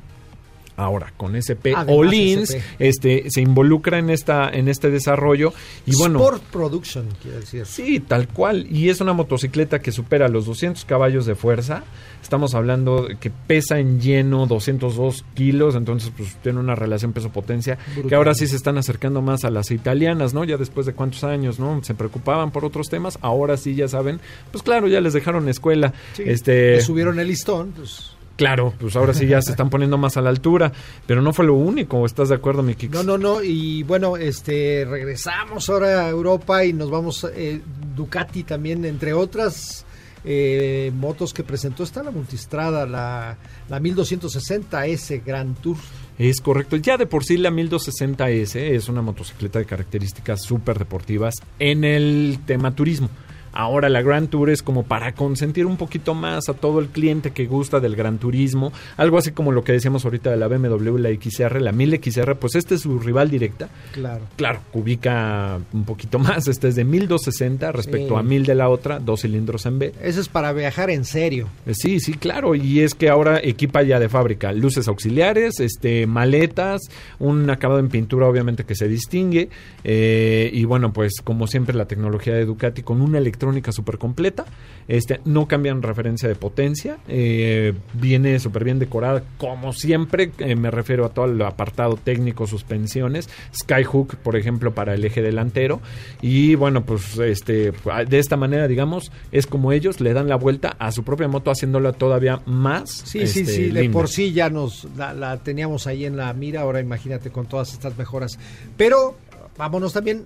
ahora con SP Además, o Lins, SP. este, se involucra en, esta, en este desarrollo. Y bueno, Sport Production, quiero decir. Sí, tal cual. Y es una motocicleta que supera los 200 caballos de fuerza. Estamos hablando que pesa en lleno 202 kilos, entonces pues tiene una relación peso-potencia Brutal. que ahora sí se están acercando más a las italianas, ¿no? Ya después de cuántos años, ¿no? Se preocupaban por otros temas, ahora sí ya saben, pues claro, ya les dejaron escuela. Sí, este, subieron el listón, pues claro, pues ahora sí ya se están poniendo más a la altura, pero no fue lo único, ¿estás de acuerdo, mi Kix? No, no, no. Y bueno, este regresamos ahora a Europa y nos vamos eh, Ducati también, entre otras eh, motos que presentó. Está la Multistrada, la, la 1260S Grand Tour. Es correcto. Ya de por sí la 1260S es una motocicleta de características súper deportivas en el tema turismo. Ahora la Grand Tour es como para consentir un poquito más a todo el cliente que gusta del Gran Turismo. Algo así como lo que decíamos ahorita de la BMW, la XR, la 1000XR, pues este es su rival directa. Claro. Claro, ubica un poquito más. Este es de 1260 respecto Sí. a 1000 de la otra, dos cilindros en B. Eso es para viajar en serio. Eh, Sí, sí, claro. Y es que ahora equipa ya de fábrica luces auxiliares, este, maletas, un acabado en pintura obviamente que se distingue. eh, y bueno, pues como siempre la tecnología de Ducati con una electrónica súper completa. Este, no cambian referencia de potencia. eh, viene súper bien decorada. Como siempre, eh, me refiero a todo el apartado técnico, suspensiones. Skyhook, por ejemplo, para el eje delantero. Y bueno, pues este, de esta manera, digamos, es como ellos le dan la vuelta a su propia moto haciéndola todavía más. Sí, sí, este, sí. De linda. por sí ya nos la, la teníamos ahí en la mira. Ahora imagínate con todas estas mejoras. Pero vámonos también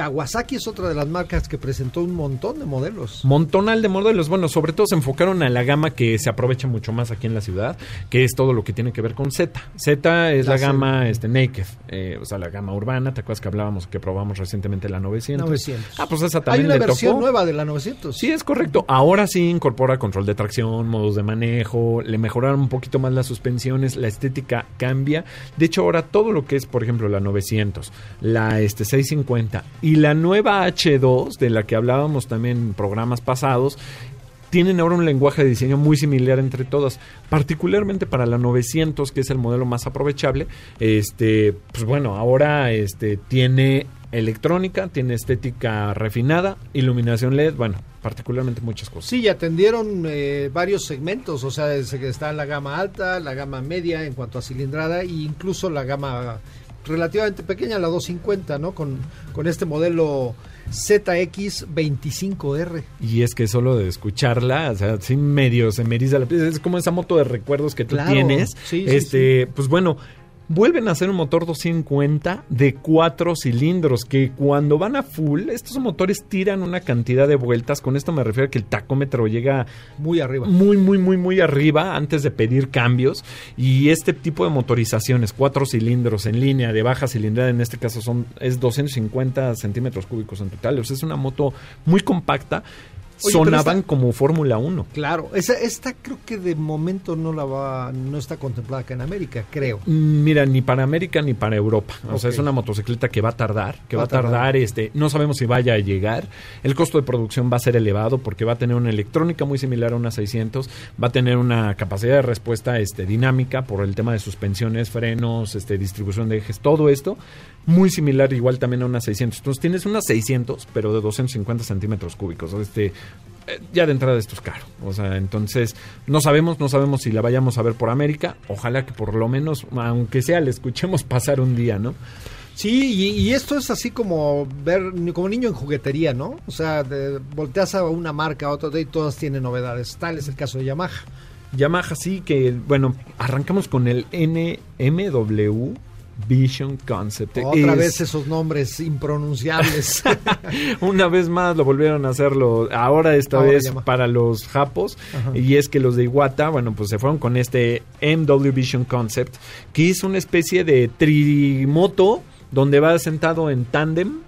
Kawasaki es otra de las marcas que presentó un montón de modelos. Montonal de modelos. Bueno, sobre todo se enfocaron a la gama que se aprovecha mucho más aquí en la ciudad, que es todo lo que tiene que ver con Z. Z es la, gama este, Naked, eh, o sea, la gama urbana. ¿Te acuerdas que hablábamos que probamos recientemente la 900? 900. Ah, pues esa Hay también una le versión tocó. nueva de la 900. Sí, es correcto. Ahora sí incorpora control de tracción, modos de manejo, le mejoraron un poquito más las suspensiones, la estética cambia. De hecho, ahora todo lo que es, por ejemplo, la 900, la este 650 y la nueva H2, de la que hablábamos también en programas pasados, tienen ahora un lenguaje de diseño muy similar entre todas, particularmente para la 900, que es el modelo más aprovechable. Este, pues bueno, ahora este tiene electrónica, tiene estética refinada, iluminación LED, bueno, particularmente muchas cosas. Sí, y atendieron eh, varios segmentos, o sea, es- está la gama alta, la gama media en cuanto a cilindrada e incluso la gama relativamente pequeña, la 250, ¿no? Con, con este modelo ZX25R. Y es que solo de escucharla, o sea, sin medio se me eriza la piel. Es como esa moto de recuerdos que tú Claro, tienes. sí, sí, este, pues bueno, vuelven a hacer un motor 250 de cuatro cilindros que cuando van a full, estos motores tiran una cantidad de vueltas. Con esto me refiero a que el tacómetro llega Muy arriba. muy, muy, muy, muy arriba antes de pedir cambios. Y este tipo de motorizaciones, cuatro cilindros en línea de baja cilindrada, en este caso son es 250 centímetros cúbicos en total. O sea, es una moto muy compacta. Oye, Sonaban esta- como Fórmula 1. Claro, esa, esta creo que de momento no la va, no está contemplada acá en América, creo. Mm, Mira, ni para América ni para Europa. O sea, es una motocicleta que va a tardar, que va, a tardar. tardar, este, no sabemos si vaya a llegar. El costo de producción va a ser elevado porque va a tener una electrónica muy similar a una 600, va a tener una capacidad de respuesta este, dinámica por el tema de suspensiones, frenos, este, distribución de ejes, todo esto muy similar igual también a una 600. Entonces tienes una 600, pero de 250 centímetros cúbicos. Este, eh, ya de entrada esto es caro. O sea, entonces no sabemos, no sabemos si la vayamos a ver por América. Ojalá que por lo menos, aunque sea, le escuchemos pasar un día, ¿no? Sí, y, y esto es así como ver, como niño en juguetería, ¿no? O sea, de- volteas a una marca a otra y todas tienen novedades. Tal es el caso de Yamaha. Yamaha sí que, bueno, arrancamos con el NMW Vision Concept. Otra Es- vez esos nombres impronunciables. Una vez más lo volvieron a hacerlo, ahora esta Ahora vez para los japos, Ajá. y es que los de Iwata, bueno, pues se fueron con este MW Vision Concept, que es una especie de trimoto donde va sentado en tándem.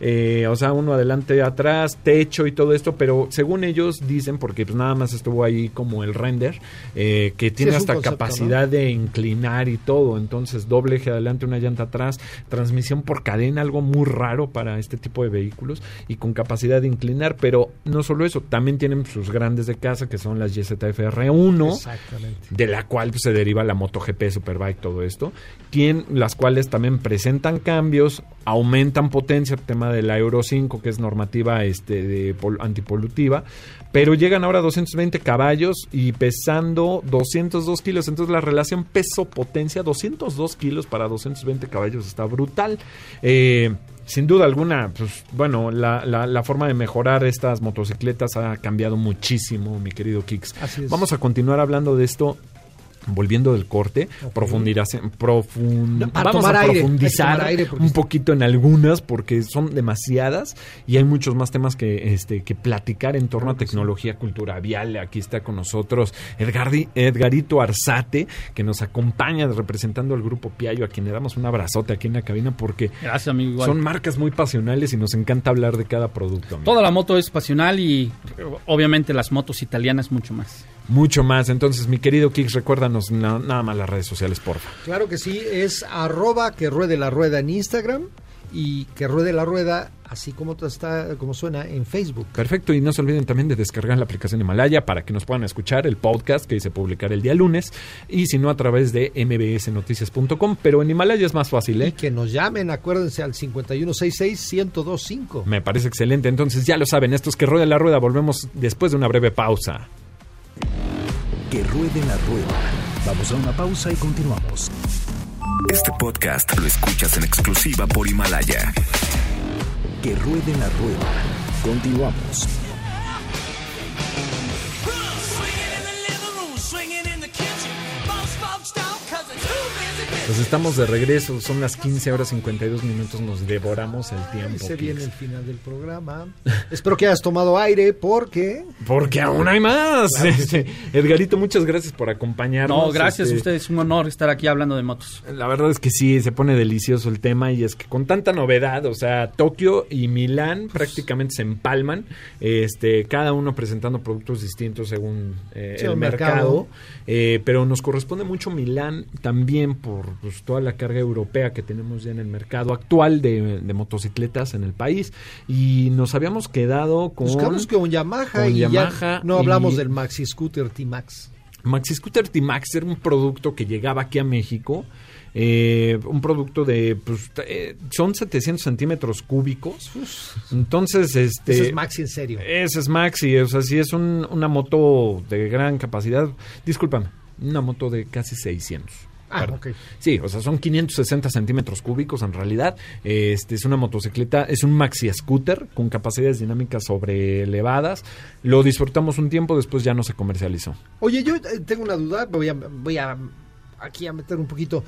Eh, o sea, uno adelante, atrás, techo y todo esto, pero según ellos dicen, porque pues nada más estuvo ahí como el render, eh, que tiene hasta concepto, capacidad de inclinar y todo. Entonces, doble eje adelante, una llanta atrás, transmisión por cadena, algo muy raro para este tipo de vehículos y con capacidad de inclinar. Pero no solo eso, también tienen sus grandes de casa que son las YZF-R1 Exactamente. de la cual pues, se deriva la MotoGP, Superbike, todo esto, quien, las cuales también presentan cambios, aumentan potencia, el tema de la Euro 5, que es normativa este, de pol- antipolutiva, pero llegan ahora a 220 caballos y pesando 202 kilos, entonces la relación peso-potencia, 202 kilos para 220 caballos está brutal. Eh, sin duda alguna, pues bueno, la, la- la forma de mejorar estas motocicletas ha cambiado muchísimo, mi querido Kix. Así es. Vamos a continuar hablando de esto. Volviendo del corte, profundizar- profun- Para vamos tomar a aire, profundizar tomar aire un poquito en algunas porque son demasiadas y hay muchos más temas que, este, que platicar en torno a tecnología, cultura vial. Aquí está con nosotros Edgardi- Edgarito Arzate, que nos acompaña representando al grupo Piayo, a quien le damos un abrazote aquí en la cabina porque Gracias, amigo. igual. son marcas muy pasionales y nos encanta hablar de cada producto. amigo. Toda la moto es pasional y obviamente las motos italianas mucho más. Mucho más. Entonces, mi querido Kix, recuérdanos na- nada más las redes sociales, porfa. Claro que sí, es arroba que ruede la rueda en Instagram y que ruede la rueda, así como está, como suena, en Facebook. Perfecto, y no se olviden también de descargar la aplicación Himalaya para que nos puedan escuchar el podcast que se publicará el día lunes y si no a través de mbsnoticias.com, pero en Himalaya es más fácil, Y ¿eh? que nos llamen, acuérdense, al 5166-1025. Me parece excelente, entonces ya lo saben, esto es que rueda la rueda, volvemos después de una breve pausa. Que ruede la rueda. Vamos a una pausa y continuamos. Este podcast lo escuchas en exclusiva por Himalaya. Que ruede la rueda. Continuamos. Pues estamos de regreso, son las 15 horas 52 minutos, nos devoramos el tiempo. Se viene el final del programa. Espero que hayas tomado aire porque... Porque aún hay más. Claro Este, Edgarito, muchas gracias por acompañarnos. No, gracias Este, a ustedes. Es un honor estar aquí hablando de motos. La verdad es que sí, se pone delicioso el tema y es que con tanta novedad, o sea, Tokio y Milán prácticamente se empalman, este, cada uno presentando productos distintos según eh, Sí, el el mercado, mercado. eh, pero nos corresponde mucho Milán también por pues, toda la carga europea que tenemos ya en el mercado actual de, de motocicletas en el país y nos habíamos quedado con Buscamos que un Yamaha con y Yamaha ya no hablamos y- del Maxi Scooter T-Max. Maxi Scooter T-Max era un producto que llegaba aquí a México. eh, un producto de pues, eh, son 700 centímetros cúbicos entonces este Ese es Maxi en serio. ese es Maxi o sea si es un- una moto de gran capacidad discúlpame una moto de casi 600 Ah, Perdón. ok. Sí, o sea, son 560 centímetros cúbicos en realidad. Este es una motocicleta, es un maxi scooter con capacidades dinámicas sobre elevadas. Lo disfrutamos un tiempo, después ya no se comercializó. Oye, yo eh, tengo una duda, voy a, voy a aquí a meter un poquito.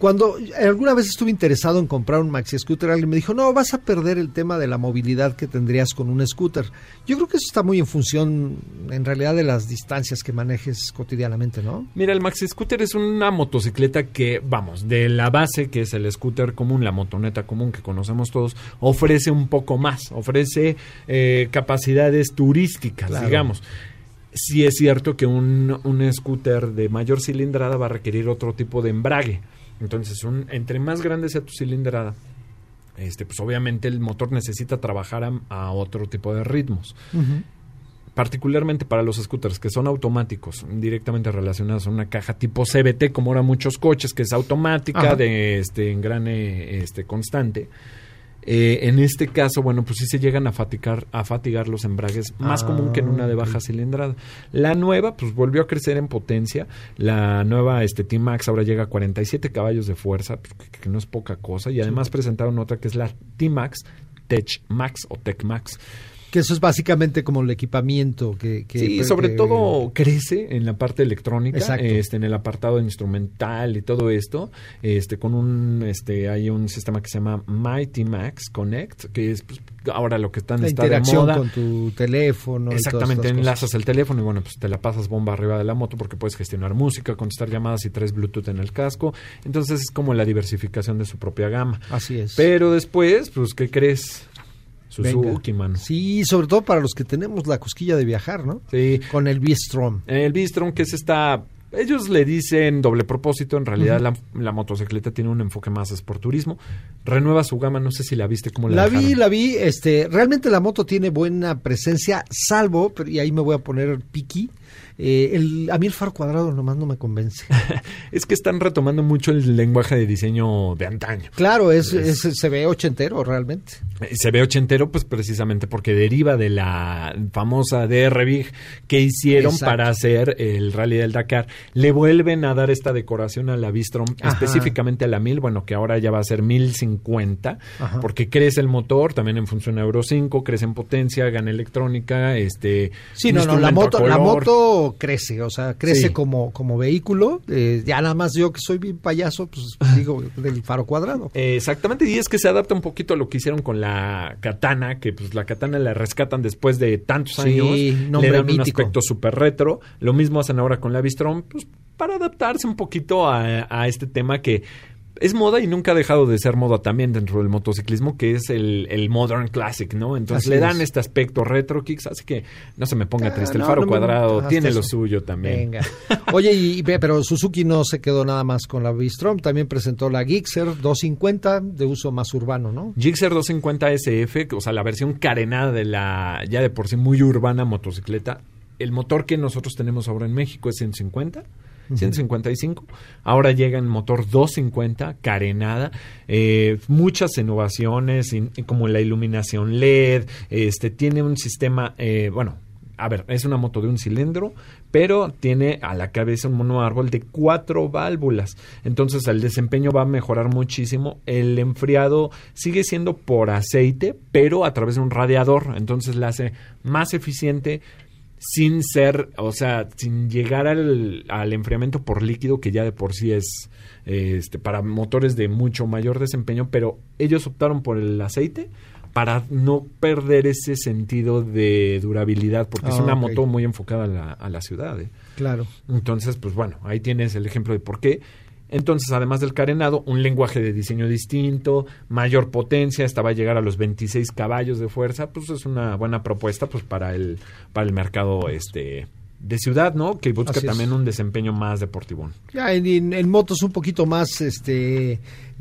Cuando alguna vez estuve interesado en comprar un maxi scooter, alguien me dijo, no, vas a perder el tema de la movilidad que tendrías con un scooter. Yo creo que eso está muy en función, en realidad, de las distancias que manejes cotidianamente, ¿no? Mira, el Maxi Scooter es una motocicleta que, vamos, de la base que es el scooter común, la motoneta común que conocemos todos, ofrece un poco más, ofrece eh, capacidades turísticas, Claro. digamos. Sí es cierto que un, un scooter de mayor cilindrada va a requerir otro tipo de embrague. Entonces, un, entre más grande sea tu cilindrada, este, pues obviamente el motor necesita trabajar a, a otro tipo de ritmos particularmente para los scooters que son automáticos, directamente relacionados a una caja tipo CBT, como ahora muchos coches, que es automática, Ajá. de este engrane este, constante. Eh, en este caso, bueno, pues sí se llegan a fatigar, a fatigar los embragues, más Ah, común que en una de baja cilindrada. La nueva, pues volvió a crecer en potencia. La nueva este, T-Max ahora llega a 47 caballos de fuerza, que, que no es poca cosa. Y además presentaron otra que es la T-Max, Tech Max o Tech Max. Que eso es básicamente como el equipamiento que... que Sí, sobre que- todo crece en la parte electrónica, Exacto. este, en el apartado instrumental y todo esto, este, con un, este, hay un sistema que se llama Mighty Max Connect, que es pues, ahora lo que están La está de interacción moda. con tu teléfono. Exactamente, enlazas el teléfono y bueno, pues te la pasas bomba arriba de la moto porque puedes gestionar música, contestar llamadas y traes Bluetooth en el casco. Entonces es como la diversificación de su propia gama. Así es. Pero después, pues, ¿qué crees? Suzuki, Venga. mano. Sí, sobre todo para los que tenemos la cosquilla de viajar, ¿no? Sí. Con el B-Strom. El Bistron, que es esta. Ellos le dicen doble propósito. En realidad, la, la motocicleta tiene un enfoque más esporturismo. Renueva su gama. No sé si la viste como la, La vi, la vi. Este, realmente la moto tiene buena presencia, salvo, pero, y ahí me voy a poner piqui. Eh, el, a mí el faro cuadrado nomás no me convence. Es que están retomando mucho el lenguaje de diseño de antaño. Claro, es, es- se ve ochentero realmente. Eh, Se ve ochentero, pues precisamente porque deriva de la famosa DR Big que hicieron Exacto. para hacer el Rally del Dakar. Le vuelven a dar esta decoración a la Bistrom, Ajá. específicamente a la 1000, bueno, que ahora ya va a ser 1050, Ajá. porque crece el motor, también en función a Euro 5, crece en potencia, gana electrónica, este... Sí, no, no, la moto, la color. Crece, o sea, crece Sí. como, como vehículo. eh, ya nada más yo que soy bien payaso, pues digo del faro cuadrado. Eh, Exactamente, y es que se adapta un poquito a lo que hicieron con la katana, que pues la katana la rescatan después de tantos Sí, años, le nombre dan un mítico. aspecto súper retro, lo mismo hacen ahora con la Bistrom, pues para adaptarse un poquito a, a este tema que es moda y nunca ha dejado de ser moda también dentro del motociclismo, que es el, el Modern Classic, ¿no? Entonces Así le dan es. este aspecto retro kicks, así que no se me ponga Ah, triste, el faro no cuadrado tiene lo suyo también. Venga. Oye, y, pero Suzuki no se quedó nada más con la V-Strom, también presentó la Gixxer 250 de uso más urbano, ¿no? Gixxer 250 SF, o sea, la versión carenada de la ya de por sí muy urbana motocicleta. El motor que nosotros tenemos ahora en México es 150. 155. Ahora llega en motor 250, carenada. eh, muchas innovaciones, in- como la iluminación LED. Este tiene un sistema, eh, bueno, a ver, es una moto de un cilindro, pero tiene a la cabeza un monoárbol de cuatro válvulas. Entonces el desempeño va a mejorar muchísimo. El enfriado sigue siendo por aceite, pero a través de un radiador. Entonces la hace más eficiente. Sin ser, o sea, sin llegar al, al enfriamiento por líquido que ya de por sí es este, para motores de mucho mayor desempeño, pero ellos optaron por el aceite para no perder ese sentido de durabilidad, porque es Ah, una moto muy enfocada a la, a la ciudad. ¿eh? Claro. Entonces, pues bueno, ahí tienes el ejemplo de por qué. Entonces, además del carenado, un lenguaje de diseño distinto, mayor potencia, esta va a llegar a los 26 caballos de fuerza, pues es una buena propuesta pues para el para el mercado este de ciudad, ¿no? Que busca Así es. también un desempeño más deportivo. Ya en, en- en motos un poquito más este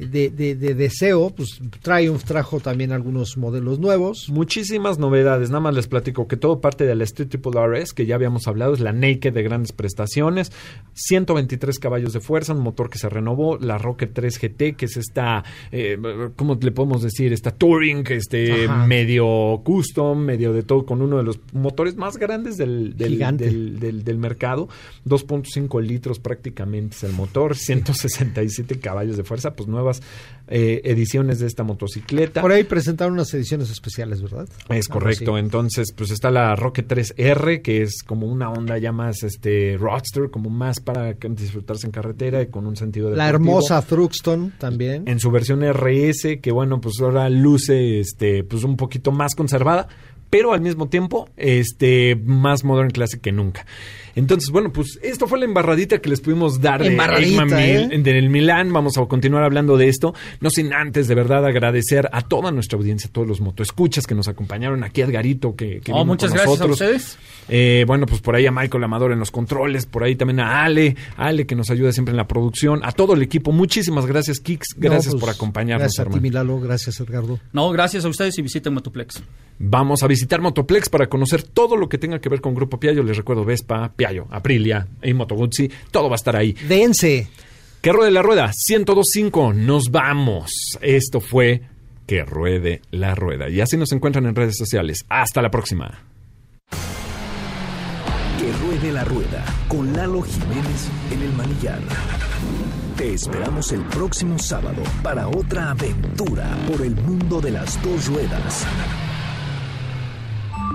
de, de- de deseo, pues Triumph trajo también algunos modelos nuevos. Muchísimas novedades, nada más les platico que todo parte de la Street Triple RS, que ya habíamos hablado, es la Naked de grandes prestaciones, 123 caballos de fuerza, un motor que se renovó, la Rocket 3 GT, que es esta, eh, ¿cómo le podemos decir? Esta Touring, este Ajá. medio custom, medio de todo, con uno de los motores más grandes del, del, del, del- del mercado, 2.5 litros prácticamente es el motor, 167 caballos de fuerza, pues nuevas eh, ediciones de esta motocicleta. Por ahí presentaron unas ediciones especiales, ¿verdad? Es correcto, entonces pues está la Rocket 3R que es como una onda ya más este roadster, como más para disfrutarse en carretera y con un sentido La deportivo. hermosa Thruxton también. en su versión RS que bueno, pues ahora luce este pues un poquito más conservada, pero al mismo tiempo este más modern classic que nunca. Entonces, bueno, pues esto fue la embarradita que les pudimos dar de Embarradita, Eggman Mil- ¿eh? del Milán. Vamos a continuar hablando de esto. No sin antes, de verdad, agradecer a toda nuestra audiencia, a todos los motoescuchas que nos acompañaron aquí, a Edgarito, que, que Oh, vino muchas con gracias a ustedes. Eh, bueno, pues por ahí a Michael Amador en los controles, por ahí también a Ale, Ale que nos ayuda siempre en la producción, a todo el equipo. Muchísimas gracias, Kix. No, Gracias pues, por acompañarnos, Gracias a ti, hermano. Milalo. Gracias, Edgardo. No, gracias a ustedes y visiten Motoplex. Vamos a visitar Motoplex para conocer todo lo que tenga que ver con Grupo Piaggio. Les recuerdo Vespa, Aprilia y Moto Guzzi. Todo va a estar ahí. Dense. Que ruede la rueda, 1025. Nos vamos. Esto fue Que ruede la rueda. Y así nos encuentran en redes sociales. Hasta la próxima. Que ruede la rueda con Lalo Jiménez en el manillar. Te esperamos el próximo sábado para otra aventura por el mundo de las dos ruedas.